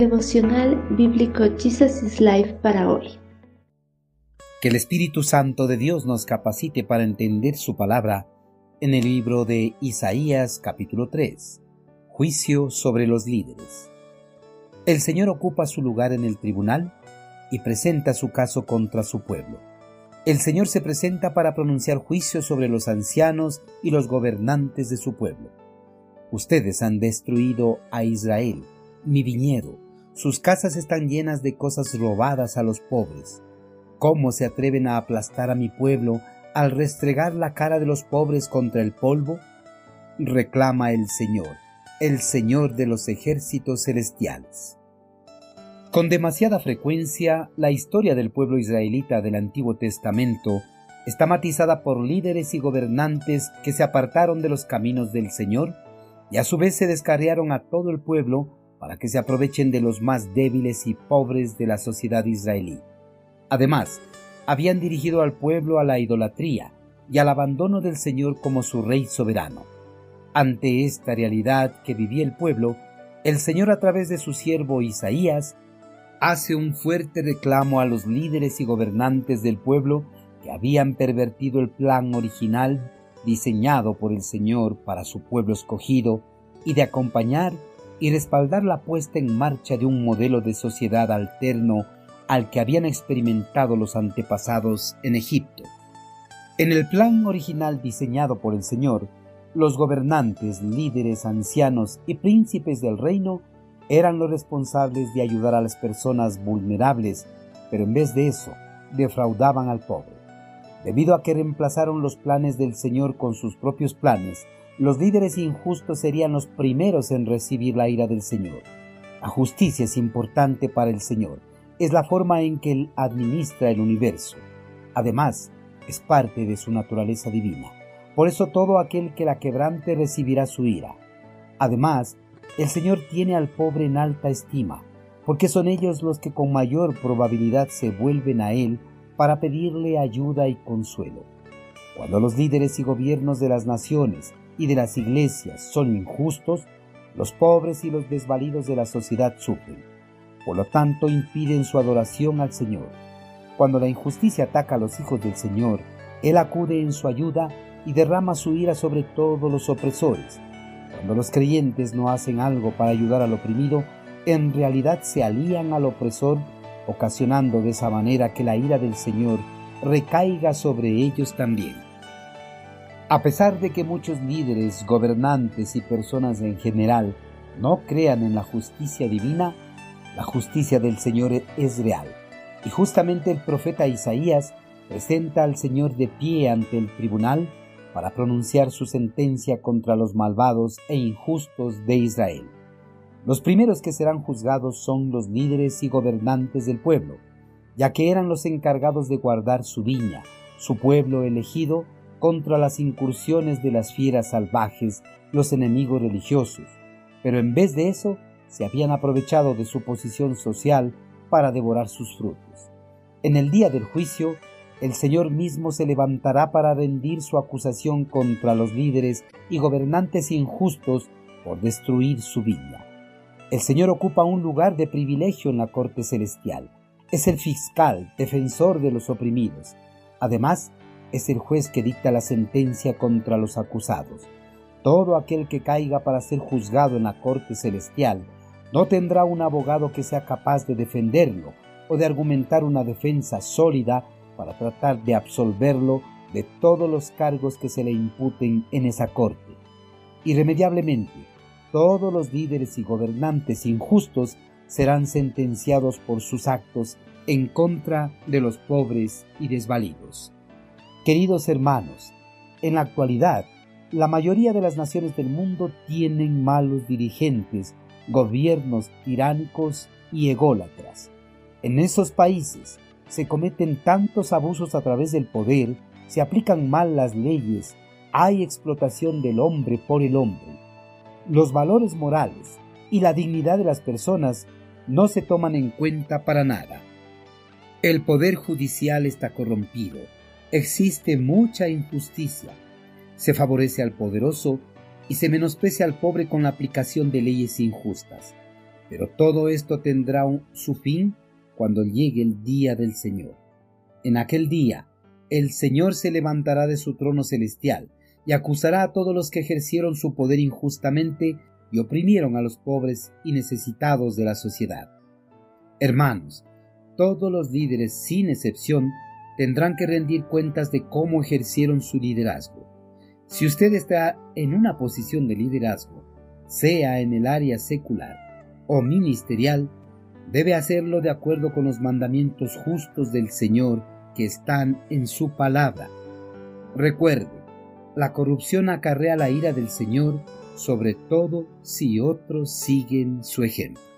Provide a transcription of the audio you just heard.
Devocional Bíblico Jesus is Life para hoy. Que el Espíritu Santo de Dios nos capacite para entender su palabra en el libro de Isaías capítulo 3. Juicio sobre los líderes. El Señor ocupa su lugar en el tribunal y presenta su caso contra su pueblo. El Señor se presenta para pronunciar juicio sobre los ancianos y los gobernantes de su pueblo. Ustedes han destruido a Israel, mi viñedo, sus casas están llenas de cosas robadas a los pobres. ¿Cómo se atreven a aplastar a mi pueblo al restregar la cara de los pobres contra el polvo? reclama el Señor, el Señor de los ejércitos celestiales. Con demasiada frecuencia, la historia del pueblo israelita del Antiguo Testamento está matizada por líderes y gobernantes que se apartaron de los caminos del Señor y a su vez se descarriaron a todo el pueblo para que se aprovechen de los más débiles y pobres de la sociedad israelí. Además, habían dirigido al pueblo a la idolatría y al abandono del Señor como su rey soberano. Ante esta realidad que vivía el pueblo, el Señor a través de su siervo Isaías hace un fuerte reclamo a los líderes y gobernantes del pueblo que habían pervertido el plan original diseñado por el Señor para su pueblo escogido y de acompañar y respaldar la puesta en marcha de un modelo de sociedad alterno al que habían experimentado los antepasados en Egipto. En el plan original diseñado por el Señor, los gobernantes, líderes, ancianos y príncipes del reino eran los responsables de ayudar a las personas vulnerables, pero en vez de eso, defraudaban al pobre. Debido a que reemplazaron los planes del Señor con sus propios planes, los líderes injustos serían los primeros en recibir la ira del Señor. La justicia es importante para el Señor. Es la forma en que Él administra el universo. Además, es parte de su naturaleza divina. Por eso todo aquel que la quebrante recibirá su ira. Además, el Señor tiene al pobre en alta estima, porque son ellos los que con mayor probabilidad se vuelven a Él para pedirle ayuda y consuelo. Cuando los líderes y gobiernos de las naciones y de las iglesias son injustos, los pobres y los desvalidos de la sociedad sufren. Por lo tanto, impiden su adoración al Señor. Cuando la injusticia ataca a los hijos del Señor, Él acude en su ayuda y derrama su ira sobre todos los opresores. Cuando los creyentes no hacen algo para ayudar al oprimido, en realidad se alían al opresor, ocasionando de esa manera que la ira del Señor recaiga sobre ellos también. A pesar de que muchos líderes, gobernantes y personas en general no crean en la justicia divina, la justicia del Señor es real. Y justamente el profeta Isaías presenta al Señor de pie ante el tribunal para pronunciar su sentencia contra los malvados e injustos de Israel. Los primeros que serán juzgados son los líderes y gobernantes del pueblo, ya que eran los encargados de guardar su viña, su pueblo elegido contra las incursiones de las fieras salvajes, los enemigos religiosos, pero en vez de eso se habían aprovechado de su posición social para devorar sus frutos. En el día del juicio, el Señor mismo se levantará para rendir su acusación contra los líderes y gobernantes injustos por destruir su viña. El Señor ocupa un lugar de privilegio en la corte celestial. Es el fiscal, defensor de los oprimidos. Además, es el juez que dicta la sentencia contra los acusados. Todo aquel que caiga para ser juzgado en la corte celestial no tendrá un abogado que sea capaz de defenderlo o de argumentar una defensa sólida para tratar de absolverlo de todos los cargos que se le imputen en esa corte. Irremediablemente, todos los líderes y gobernantes injustos serán sentenciados por sus actos en contra de los pobres y desvalidos. Queridos hermanos, en la actualidad, la mayoría de las naciones del mundo tienen malos dirigentes, gobiernos tiránicos y ególatras. En esos países se cometen tantos abusos a través del poder, se aplican mal las leyes, hay explotación del hombre por el hombre. Los valores morales y la dignidad de las personas no se toman en cuenta para nada. El poder judicial está corrompido existe mucha injusticia. Se favorece al poderoso y se menosprecia al pobre con la aplicación de leyes injustas. Pero todo esto tendrá su fin cuando llegue el día del Señor. En aquel día, el Señor se levantará de su trono celestial y acusará a todos los que ejercieron su poder injustamente y oprimieron a los pobres y necesitados de la sociedad. Hermanos, todos los líderes, sin excepción, tendrán que rendir cuentas de cómo ejercieron su liderazgo. Si usted está en una posición de liderazgo, sea en el área secular o ministerial, debe hacerlo de acuerdo con los mandamientos justos del Señor que están en su palabra. Recuerde, la corrupción acarrea la ira del Señor, sobre todo si otros siguen su ejemplo.